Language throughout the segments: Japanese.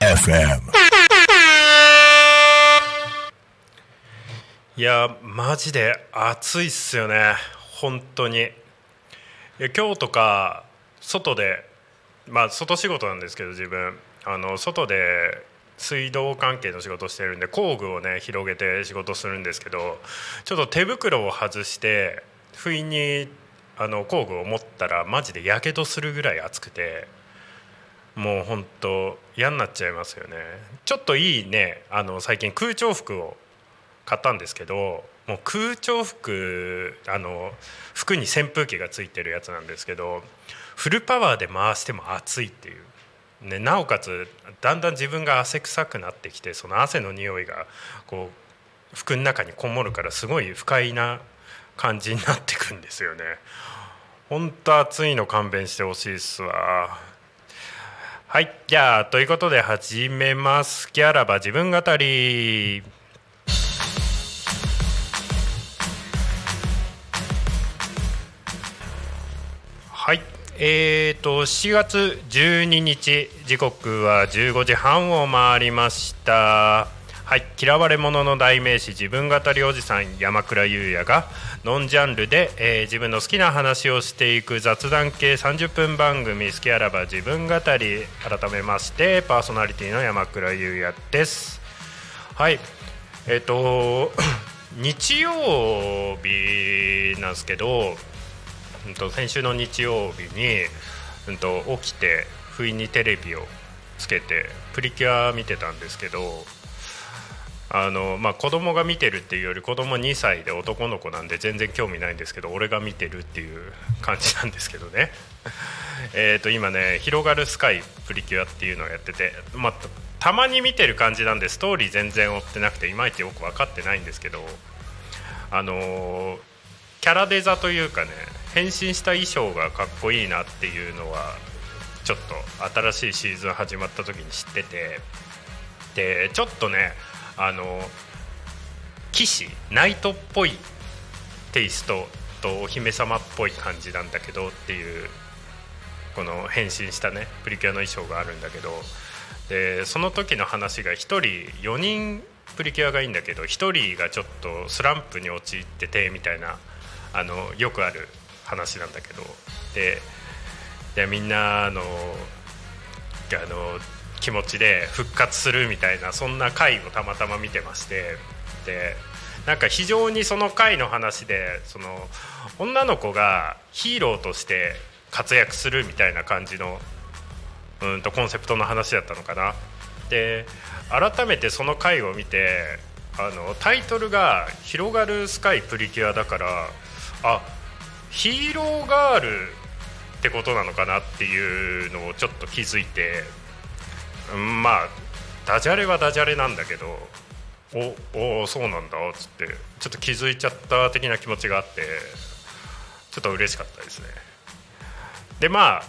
FM いやマジで暑いっすよね。本当に。いや今日とか外で。まあ外仕事なんですけど自分。あの外で水道関係の仕事してるんで工具をね広げて仕事するんですけどちょっと手袋を外して不意にあの工具を持ったらマジでやけどするぐらい暑くてもう本当嫌になっちゃいますよね。ちょっといいねあの最近空調服を買ったんですけどもう空調服あの服に扇風機がついてるやつなんですけどフルパワーで回しても暑いっていう、ね、なおかつだんだん自分が汗臭くなってきてその汗の匂いがこう服の中にこもるからすごい不快な感じになってくんですよね。本当暑いの勘弁してほしいっすわ。はいじゃあということで始めます。ギャラバ自分語り。はい、えーと7月12日時刻は15時半を回りました。はい、嫌われ者の代名詞自分語りおじさん山倉優也がノンジャンルで、えー自分の好きな話をしていく雑談系30分番組「好きあらば自分語り」改めましてパーソナリティの山倉優也です。はいえっ、と 日曜日なんですけどうんと先週の日曜日に、うん、と起きて不意にテレビをつけてプリキュア見てたんですけどあの、まあ、子供が見てるっていうより子供2歳で男の子なんで全然興味ないんですけど俺が見てるっていう感じなんですけどね。えーと今ね「広がるスカイプリキュア」っていうのをやってて、まあ、たたまに見てる感じなんでストーリー全然追ってなくていまいちよく分かってないんですけどあのーキャラデザというかね変身した衣装がかっこいいなっていうのはちょっと新しいシーズン始まった時に知ってて。でちょっとねあの騎士ナイトっぽいテイストとお姫様っぽい感じなんだけどっていうこの変身したねプリキュアの衣装があるんだけど。でその時の話が1人4人プリキュアがいいんだけど1人がちょっとスランプに陥っててみたいなあのよくある話なんだけどででみんなのあの気持ちで復活するみたいなそんな回をたまたま見てましてでなんか非常にその回の話でその女の子がヒーローとして活躍するみたいな感じのうんとコンセプトの話だったのかな。で改めてその回を見てあのタイトルが「広がるスカイプリキュア」だからあヒーローガールってことなのかなっていうのをちょっと気づいてうんまあダジャレはダジャレなんだけどおおそうなんだっつってちょっと気づいちゃった的な気持ちがあってちょっと嬉しかったですね。でまあ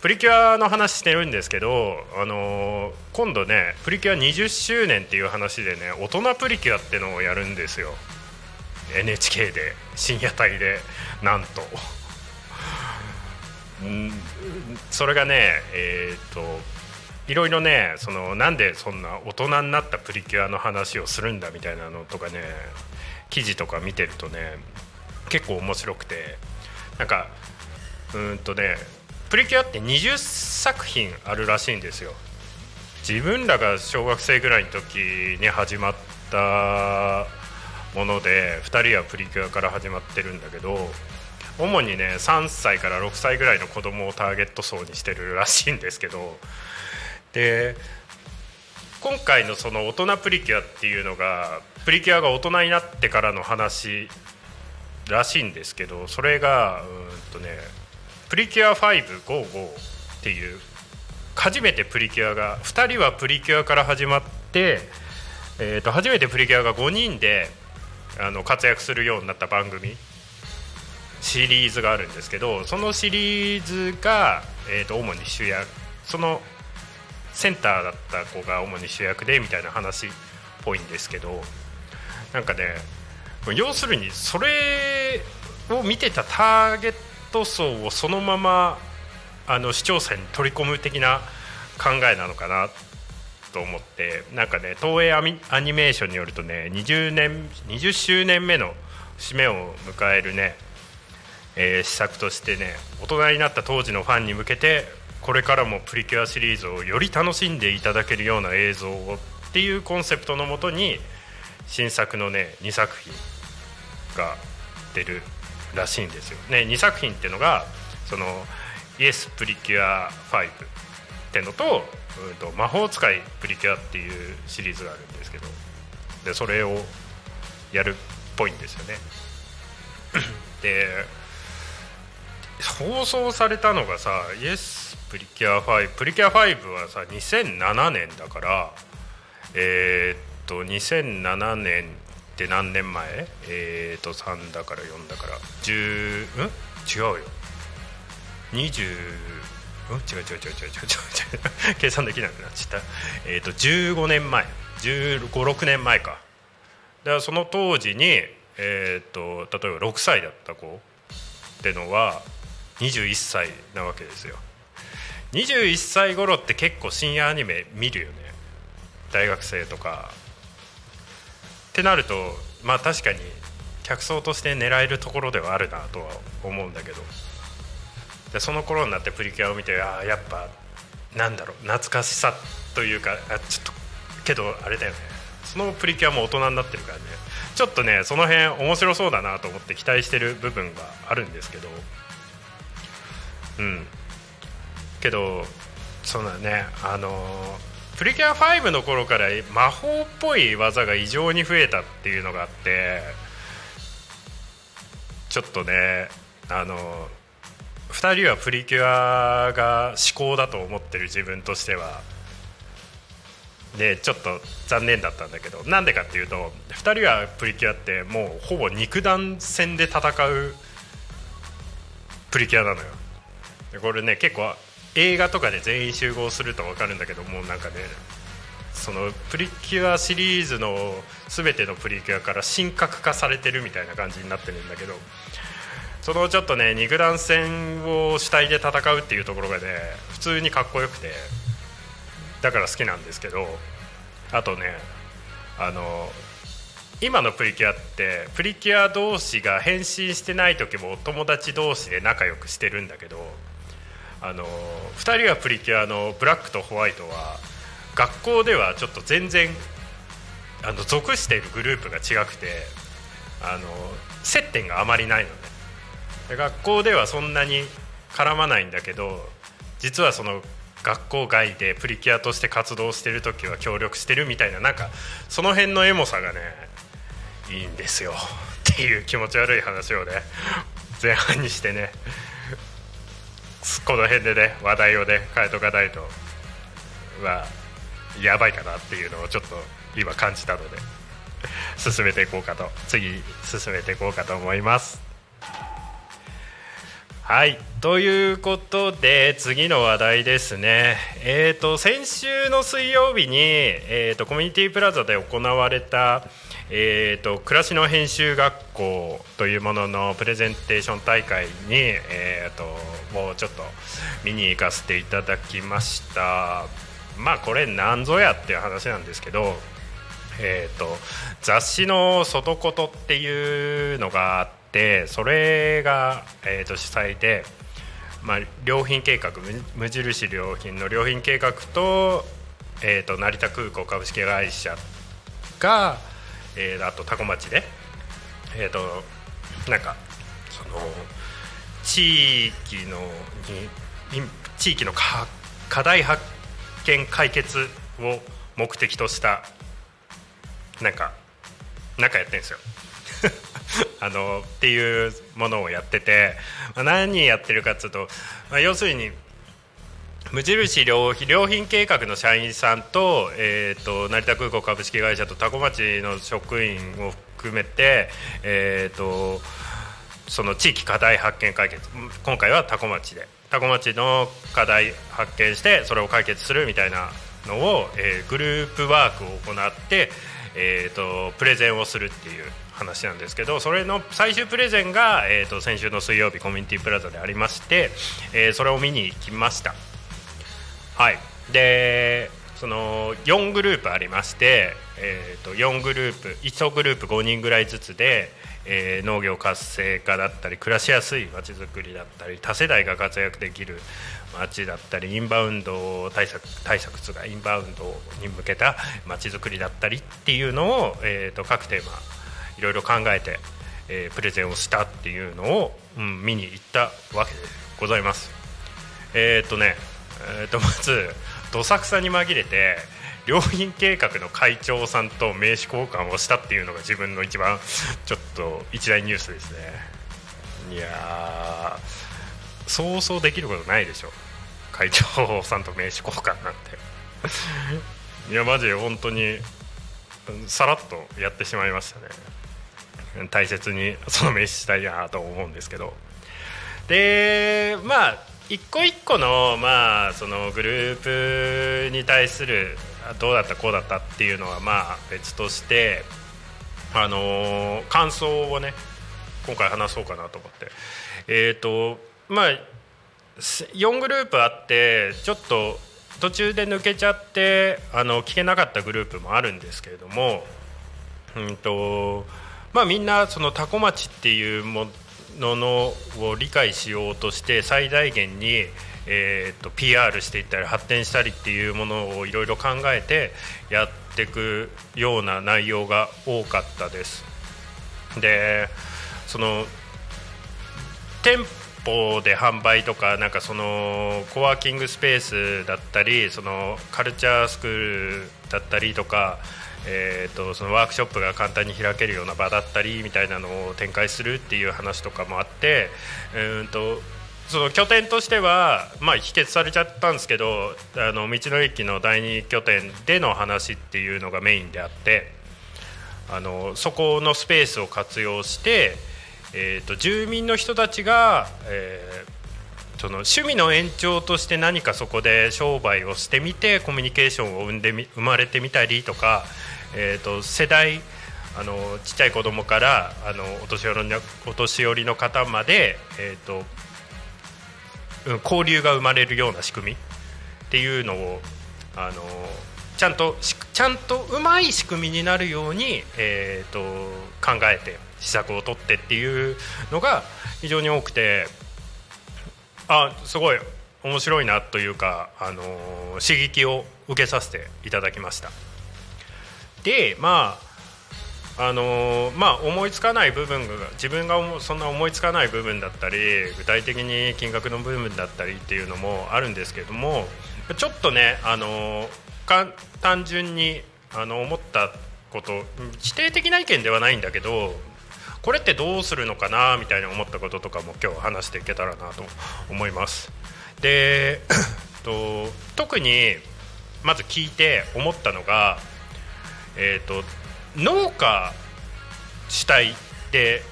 プリキュアの話してるんですけど、あのー今度ねプリキュア20周年っていう話でね大人プリキュアってのをやるんですよ。NHK で深夜帯でなんと。うん。それがねえーっといろいろねそのなんでそんな大人になったプリキュアの話をするんだみたいなのとかね記事とか見てるとね結構面白くて。なんかうんとねプリキュアって20作品あるらしいんですよ。自分らが小学生ぐらいの時に始まったもので2人はプリキュアから始まってるんだけど主にね3歳から6歳ぐらいの子供をターゲット層にしてるらしいんですけどで今回のその大人プリキュアっていうのがプリキュアが大人になってからの話らしいんですけどそれがうんとねプリキュア555っていう初めてプリキュアが2人はプリキュアから始まって、えー、と初めてプリキュアが5人であの活躍するようになった番組シリーズがあるんですけどそのシリーズが、えー、と主に主役そのセンターだった子が主に主役でみたいな話っぽいんですけどなんかね要するにそれを見てたターゲット層をそのままあの視聴者に取り込む的な考えなのかなっと思ってなんかね東映アニメーションによるとね20年20周年目の節目を迎えるね、えー、施策としてね大人になった当時のファンに向けてこれからもプリキュアシリーズをより楽しんでいただけるような映像をっていうコンセプトのもとに新作のね2作品が出るらしいんですよ。ね、2作品ってのがそのイエスプリキュア5ってのと,、うんと魔法使いプリキュアっていうシリーズがあるんですけどでそれをやるっぽいんですよね。で放送されたのがさイエスプリキュア5プリキュア5はさ2007年だからえー、っと2007年って何年前？えー、っと3だから4だから10ん？違うよ。20ん？違う違う違う違う違う違う 計算できなくなっちゃった。えー、っと15年前。1 5 6年前か。だからその当時にえー、っと例えば6歳だった子ってのは21歳なわけですよ。21歳頃って結構深夜アニメ見るよね。大学生とか。ってなるとまあ確かに客層として狙えるところではあるなとは思うんだけど。でその頃になってプリキュアを見てあやっぱなんだろう懐かしさというかあちょっとけどあれだよね。そのプリキュアも大人になってるからね。ちょっとねその辺面白そうだなと思って期待してる部分があるんですけど。うん。けどそうだね。あのプリキュア5の頃から魔法っぽい技が異常に増えたっていうのがあってちょっとねあの2人はプリキュアが思考だと思ってる自分としては。でちょっと残念だったんだけどなんでかっていうと2人はプリキュアってもうほぼ肉弾戦で戦うプリキュアなのよ。これね結構映画とかで全員集合すると分かるんだけどもうなんかねそのプリキュアシリーズの全てのプリキュアから神格化されてるみたいな感じになってるんだけどそのちょっとね肉弾戦を主体で戦うっていうところがね普通にかっこよくてだから好きなんですけどあとねあの今のプリキュアってプリキュア同士が変身してない時も友達同士で仲良くしてるんだけどあの2人はプリキュアのブラックとホワイトは学校ではちょっと全然あの属しているグループが違くてあの接点があまりないのね。学校ではそんなに絡まないんだけど実はその学校外でプリキュアとして活動してる時は協力してるみたいななんかその辺のエモさがねいいんですよ。っていう気持ち悪い話をね前半にしてねこの辺でね話題をね変えとかないとはやばいかなっていうのをちょっと今感じたので進めていこうかと次進めていこうかと思います。はい。ということで次の話題ですね。え、ー、と先週の水曜日に、えーと、コミュニティプラザで行われたえーと、暮らしの編集学校というもののプレゼンテーション大会に、えーと、もうちょっと見に行かせていただきました。まあこれ何ぞやっていう話なんですけど、えーと、雑誌の「外こと」っていうのがあってそれが、えー、と主催で、まあ、良品計画無印良品の良品計画と,、えー、と成田空港株式会社がえー、あと多古町で、えーと、なんかその地域のに地域の課題発見解決を目的としたなんかなんかやってるんですよ。あのっていうものをやってて、まあ、何やってるかっていうと、まあ、要するに無印良品計画の社員さんと,、えーと、成田空港株式会社と多古町の職員を含めて、えーと、その地域課題発見解決今回は多古町で多古町の課題発見してそれを解決するみたいなのを、えー、グループワークを行って、えーと、プレゼンをするっていう話なんですけどそれの最終プレゼンが、えー、と先週の水曜日コミュニティプラザでありまして、えー、それを見に行きました。はい。でその4グループありまして、えー、と4グループ1グループ5人ぐらいずつで、えー、農業活性化だったり暮らしやすいまちづくりだったり多世代が活躍できる街だったりインバウンド対策対策つがインバウンドに向けた街づくりだったりっていうのを、えー、と各テーマいろいろ考えて、えー、プレゼンをしたっていうのを、うん、見に行ったわけでございます。えっ、とね、えー、とまずどさくさに紛れて良品計画の会長さんと名刺交換をしたっていうのが自分の一番ちょっと一大ニュースですね。いやそうそうできることないでしょ。会長さんと名刺交換なんて。いやマジで本当にさらっとやってしまいましたね。大切にその名刺したいなと思うんですけど。でまあ一個一個の,、まあそのグループに対するどうだったこうだったっていうのはまあ別としてあの感想をね今回話そうかなと思って。えっ、ー、とまあ4グループあってちょっと途中で抜けちゃってあの聞けなかったグループもあるんですけれども、うんとまあ、みんなその多古町っていうもののを理解しようとして最大限に、えーと、PR していったり発展したりっていうものをいろいろ考えてやっていくような内容が多かったです。でその店舗で販売とかなんかそのコワーキングスペースだったりそのカルチャースクールだったりとか、えーと、そのワークショップが簡単に開けるような場だったりみたいなのを展開するっていう話とかもあってうんとその拠点としては、まあ、否決されちゃったんですけどあの道の駅の第二拠点での話っていうのがメインであってあのそこのスペースを活用してえーと、住民の人たちが、えー、その趣味の延長として何かそこで商売をしてみてコミュニケーションを生んでみ生まれてみたりとか、えーと、世代あのちっちゃい子供からあのお年寄りのお年寄りの方まで、えーとうん、交流が生まれるような仕組みっていうのをあのちゃんとちゃんとうまい仕組みになるように、えーと考えて施策を取ってっていうのが非常に多くてあすごい面白いなというか、あのー、刺激を受けさせていただきました。でまああのー、まあ思いつかない部分が自分がそんな思いつかない部分だったり具体的に金額の部分だったりっていうのもあるんですけどもちょっとね、あのー、単純にあの思ったこと否定的な意見ではないんだけどこれってどうするのかなみたいに思ったこととかも今日話していけたらなと思います。で と特にまず聞いて思ったのが、えーと、農家主体で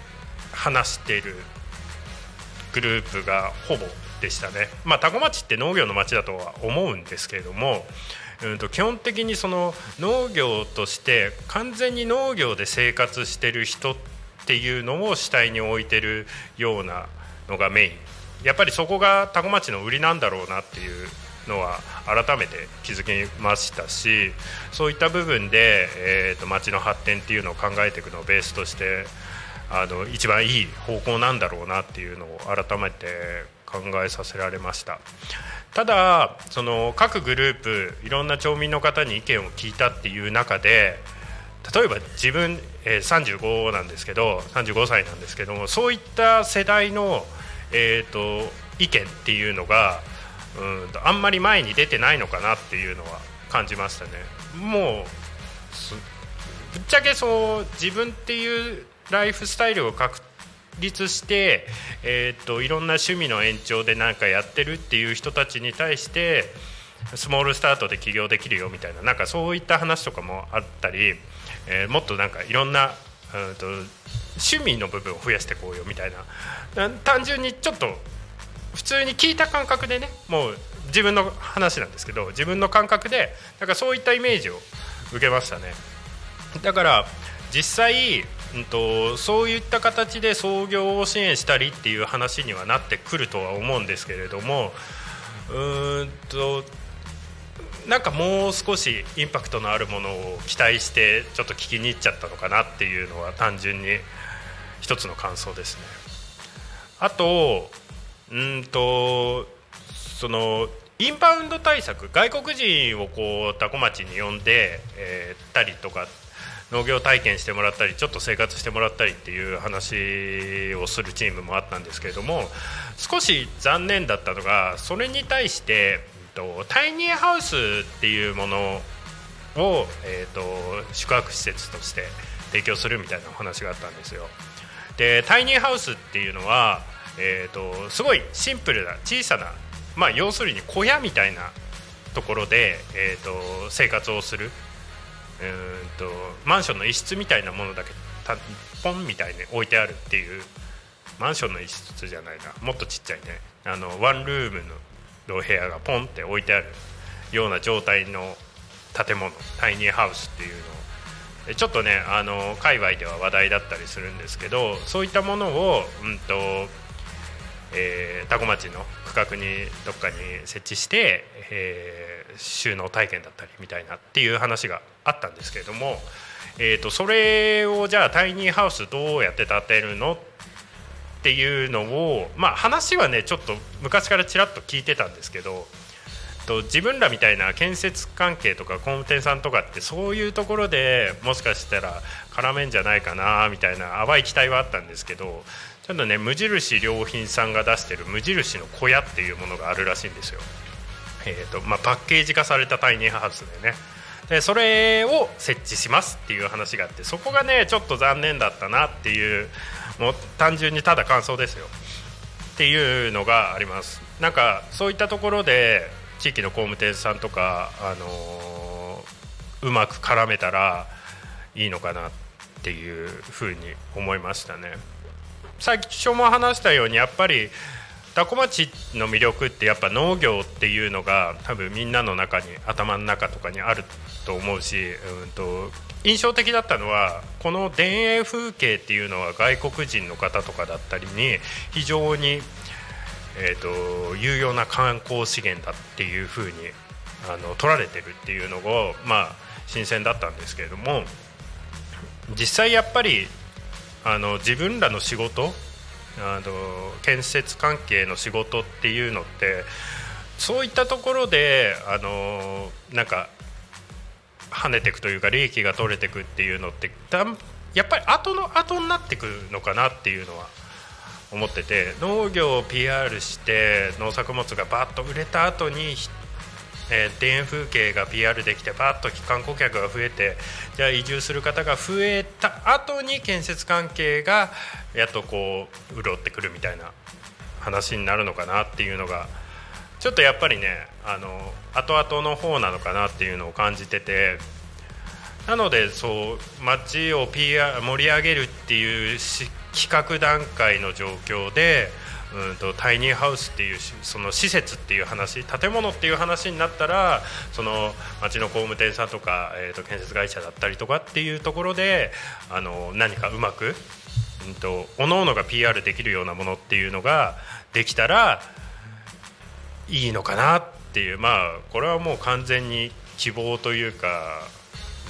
話してるグループがほぼでしたね。まあ、多古町って農業の町だとは思うんですけれども、うんと基本的にその農業として完全に農業で生活してる人ってっていうのを主体に置いてるようなのがメイン。やっぱりそこが多古町の売りなんだろうなっていうのは改めて気づきましたしそういった部分で、えーと、町の発展っていうのを考えていくのをベースとしてあの一番いい方向なんだろうなっていうのを改めて考えさせられました。ただその各グループいろんな町民の方に意見を聞いたっていう中で例えば自分、えー、35なんですけど35歳なんですけどもそういった世代の、えーと、意見っていうのがうんあんまり前に出てないのかなっていうのは感じましたね。もうぶっちゃけそう自分っていうライフスタイルを確立して、えーと、といろんな趣味の延長で何かやってるっていう人たちに対してスモールスタートで起業できるよみたいななんかそういった話とかもあったりえー、もっとなんかいろんな、うんと、趣味の部分を増やしていこうよみたいな。単純にちょっと普通に聞いた感覚でねもう自分の話なんですけど自分の感覚でなんかそういったイメージを受けましたね。だから実際うんと、そういった形で創業を支援したりっていう話にはなってくるとは思うんですけれどもうんとなんかもう少しインパクトのあるものを期待してちょっと聞きに行っちゃったのかなっていうのは単純に一つの感想ですね。あとうんとそのインバウンド対策外国人をこう多古町に呼んで、えー、たりとか農業体験してもらったりちょっと生活してもらったりっていう話をするチームもあったんですけれども少し残念だったのがそれに対してとタイニーハウスっていうものを、えーと、宿泊施設として提供するみたいなお話があったんですよ。でタイニーハウスっていうのは、えーと、すごいシンプルな小さな、まあ、要するに小屋みたいなところで、えーと、生活をする。うんとマンションの一室みたいなものだけたポンみたいに置いてあるっていうマンションの一室じゃないな。もっとちっちゃいね。あのワンルームのの部屋がポンって置いてあるような状態の建物タイニーハウスっていうの。をちょっとねあの界隈では話題だったりするんですけどそういったものを、うんとえー、多古町の区画にどっかに設置して、えー、収納体験だったりみたいなっていう話があったんですけれども、えーと、それをじゃあタイニーハウスどうやって建てるのっていうのをまあ話はねちょっと昔からちらっと聞いてたんですけどと自分らみたいな建設関係とか工務店さんとかってそういうところでもしかしたら絡めんじゃないかなみたいな淡い期待はあったんですけどちょっとね無印良品さんが出してる無印の小屋っていうものがあるらしいんですよ。えーとまあ、パッケージ化されたタイニーハウスでねでそれを設置しますっていう話があってそこがねちょっと残念だったなっていうもう単純にただ感想ですよ。っていうのがあります。なんかそういったところで地域の工務店さんとか、あのー、うまく絡めたらいいのかなっていうふうに思いましたね。最初も話したようにやっぱり多古町の魅力ってやっぱ農業っていうのが多分みんなの中に頭の中とかにあると思うし、うんと印象的だったのはこの田園風景っていうのは外国人の方とかだったりに非常に、えーと、有用な観光資源だっていうふうにあの取られてるっていうのが、まあ、新鮮だったんですけれども実際やっぱりあの自分らの仕事あの建設関係の仕事っていうのってそういったところであのなんか跳ねていくというか利益が取れていくっていうのってやっぱり後の後になってくるのかなっていうのは思ってて農業を PR して農作物がバッと売れた後にえー、田園風景が PR できてバッと観光客が増えてじゃあ移住する方が増えた後に建設関係がやっとこう潤ってくるみたいな話になるのかなっていうのがちょっとやっぱりねあの後々の方なのかなっていうのを感じててなのでそう街を PR 盛り上げるっていう企画段階の状況でうんとタイニーハウスっていうその施設っていう話建物っていう話になったらその町の工務店さんとか、えー、と建設会社だったりとかっていうところであの何かうまく、うんと、と各々が PR できるようなものっていうのができたらいいのかなっていうまあこれはもう完全に希望というか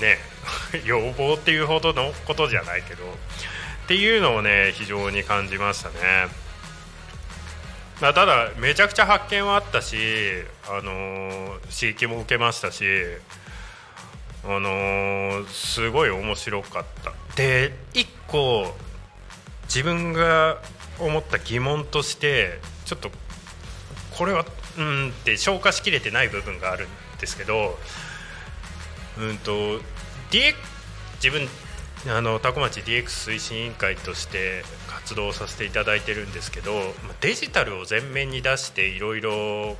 ね 要望っていうほどのことじゃないけどっていうのをね非常に感じましたね。まあ、ただめちゃくちゃ発見はあったし、あのー、刺激も受けましたし、あのー、すごい面白かった。で1個自分が思った疑問としてちょっとこれはうんって消化しきれてない部分があるんですけど、うんと、D 自分あの多古町 DX 推進委員会として活動させていただいてるんですけどデジタルを前面に出していろいろ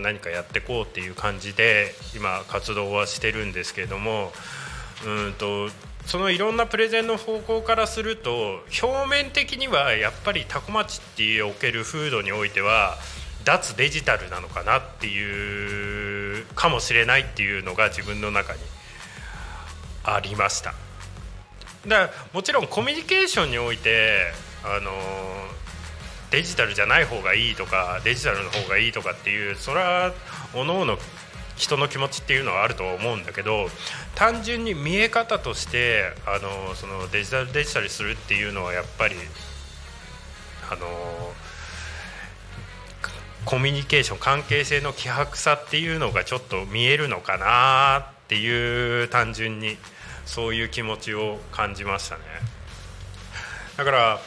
何かやっていこうっていう感じで今活動はしてるんですけどもうんとそのいろんなプレゼンの方向からすると表面的にはやっぱり多古町っておける風土においては脱デジタルなのかなっていうかもしれないっていうのが自分の中にありました。だからもちろんコミュニケーションにおいてあのデジタルじゃない方がいいとかデジタルの方がいいとかっていうそれはおのおの人の気持ちっていうのはあると思うんだけど単純に見え方としてあのそのデジタルデジタルするっていうのはやっぱりあのコミュニケーション関係性の希薄さっていうのがちょっと見えるのかなっていう単純に。そういう気持ちを感じましたね。だから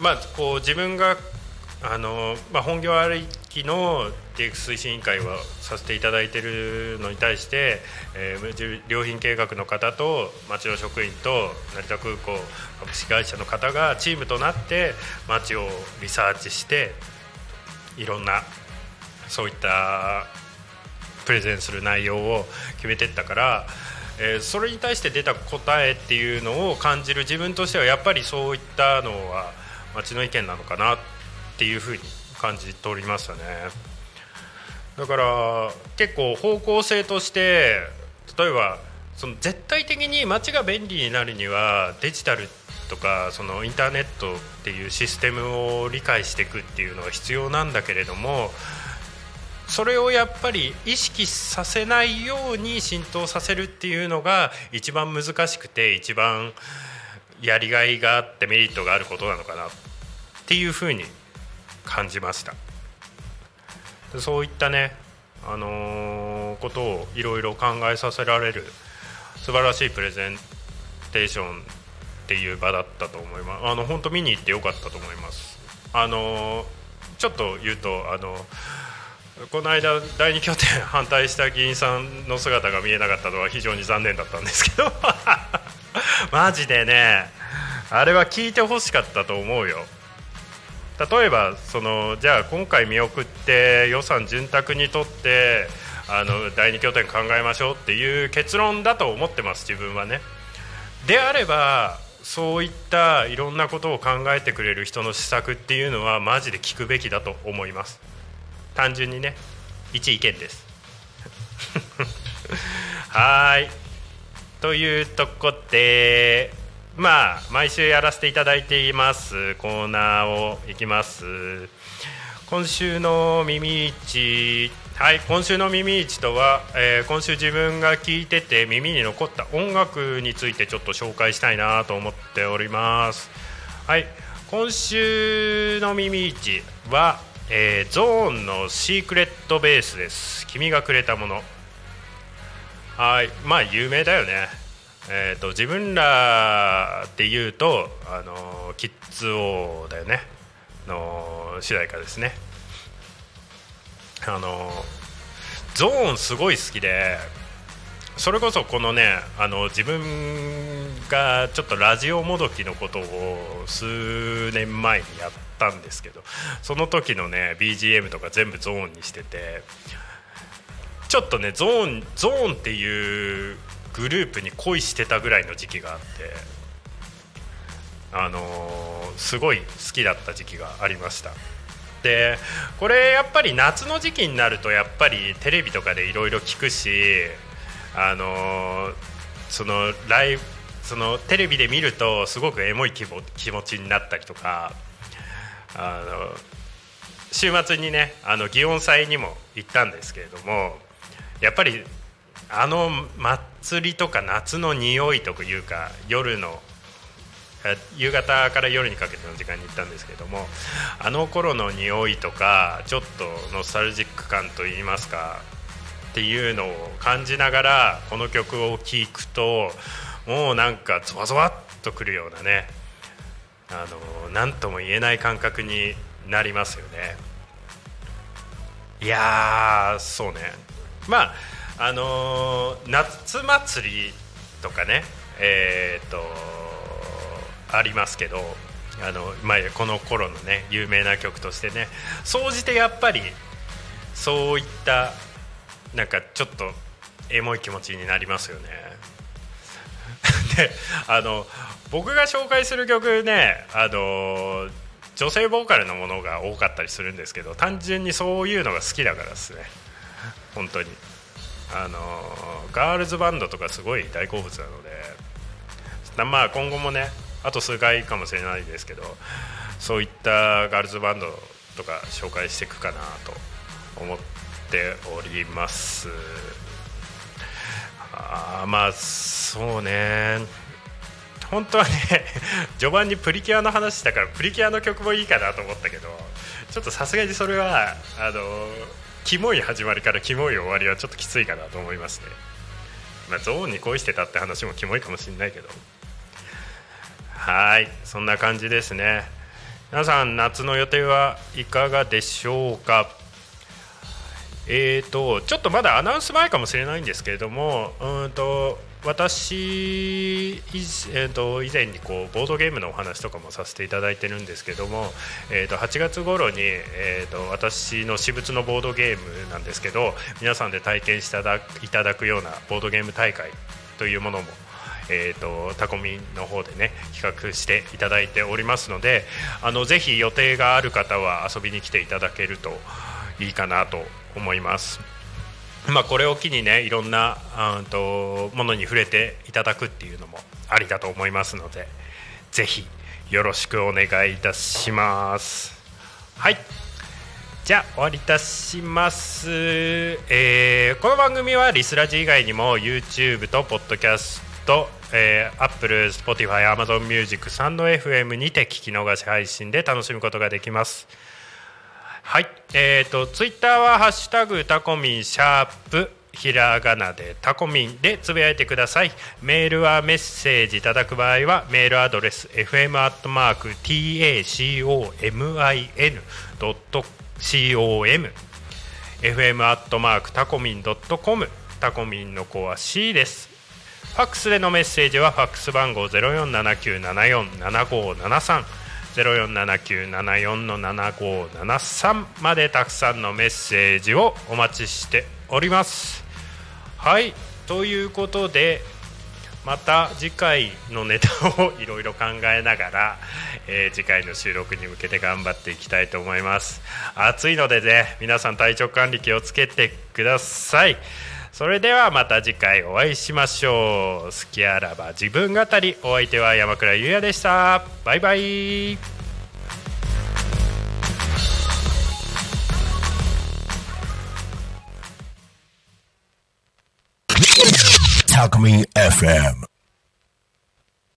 まあこう自分があの、まあ、本業ありきの DX 推進委員会をさせていただいているのに対して、えー、良品計画の方と町の職員と成田空港株式会社の方がチームとなって町をリサーチしていろんなそういったプレゼンする内容を決めていったから、えー、それに対して出た答えっていうのを感じる自分としてはやっぱりそういったのは町の意見なのかなっていうふうに感じておりましたね。だから結構方向性として例えばその絶対的に街が便利になるにはデジタルとかそのインターネットっていうシステムを理解していくっていうのは必要なんだけれどもそれをやっぱり意識させないように浸透させるっていうのが一番難しくて一番やりがいがあってメリットがあることなのかなっていうふうに感じました。そういったね、あのー、ことをいろいろ考えさせられる素晴らしいプレゼンテーションっていう場だったと思います。あの本当見に行ってよかったと思います。あのちょっと言うとあのこの間第二拠点反対した議員さんの姿が見えなかったのは非常に残念だったんですけど。マジでね。あれは聞いてほしかったと思うよ。例えばそのじゃあ今回見送って予算潤沢にとってあの第二拠点考えましょうっていう結論だと思ってます自分はね。であればそういったいろんなことを考えてくれる人の施策っていうのはマジで聞くべきだと思います。単純にね一意見です。はい。というとこでまあ毎週やらせていただいています。コーナーをいきます。今週の耳市はい今週の耳市とは、えー、今週自分が聴いてて耳に残った音楽についてちょっと紹介したいなと思っております。はい。今週の耳市は、えー、ゾーンのシークレットベースです。君がくれたもの。はい。まあ有名だよね。えーと、自分らっていうとあのキッズ王だよね。の主題歌ですね。あのゾーンすごい好きでそれこそこのねあの自分がちょっとラジオもどきのことを数年前にやったんですけどその時のね BGM とか全部ゾーンにしててちょっとねゾーンゾーンっていうグループに恋してたぐらいの時期があってあのー、すごい好きだった時期がありました。でこれやっぱり夏の時期になるとやっぱりテレビとかでいろいろ聞くしあのー、そのライブそのテレビで見るとすごくエモい気持ちになったりとかあの週末にねあの祇園祭にも行ったんですけれどもやっぱりあの祭りとか夏の匂いというか夜の夕方から夜にかけての時間に行ったんですけどもあの頃の匂いとかちょっとノスタルジック感といいますかっていうのを感じながらこの曲を聴くともうなんかゾワゾワっとくるようなねあの何とも言えない感覚になりますよねいやそうねまああのー、夏祭りとかねえー、っとありますけどあの、まあ、この頃のね有名な曲としてね総じてやっぱりそういったなんかちょっとエモい気持ちになりますよね。であの僕が紹介する曲ねあの女性ボーカルのものが多かったりするんですけど単純にそういうのが好きだからですね。本当に。あのガールズバンドとかすごい大好物なのでまあ今後もねあと数回かもしれないですけどそういったガールズバンドとか紹介していくかなと思っております。あまあそうね。本当はね 序盤にプリキュアの話だからプリキュアの曲もいいかなと思ったけどちょっとさすがにそれはあのキモい始まりからキモい終わりはちょっときついかなと思いますね。まあゾーンに恋してたって話もキモいかもしれないけど。はいそんな感じですね。皆さん夏の予定はいかがでしょうか？えーとちょっとまだアナウンス前かもしれないんですけれどもうんと私、えーと、以前にこうボードゲームのお話とかもさせていただいてるんですけども、えーと、8月頃に、えーと、私の私物のボードゲームなんですけど皆さんで体験していただくようなボードゲーム大会というものもえーと、タコミの方でね企画していただいておりますのであのぜひ予定がある方は遊びに来ていただけるといいかなと思います。まあ、これを機にねいろんなうんとものに触れていただくっていうのもありだと思いますのでぜひよろしくお願いいたします。はい。じゃあ終わりいたします、えー、この番組はリスラジ以外にも YouTube と Podcast、えー、Apple、Spotify、Amazon Music、サンド FM にて聞き逃し配信で楽しむことができます。はい、えーと、ツイッターは「ハッシュタグタコミンシャープひらがなでタコミンでつぶやいてください。メールはメッセージいただく場合はメールアドレス fm.tacomin.com fm アットマークタコミン .com タコミンの子は C です。ファックスでのメッセージはファックス番号0479747573 047974-7573までたくさんのメッセージをお待ちしております。はい。ということでまた次回のネタをいろいろ考えながら、えー、次回の収録に向けて頑張っていきたいと思います。暑いのでね皆さん体調管理気をつけてください。それではまた次回お会いしましょう。好きあらば自分語りお相手は山倉優也でした。バイバイ。タコミ FM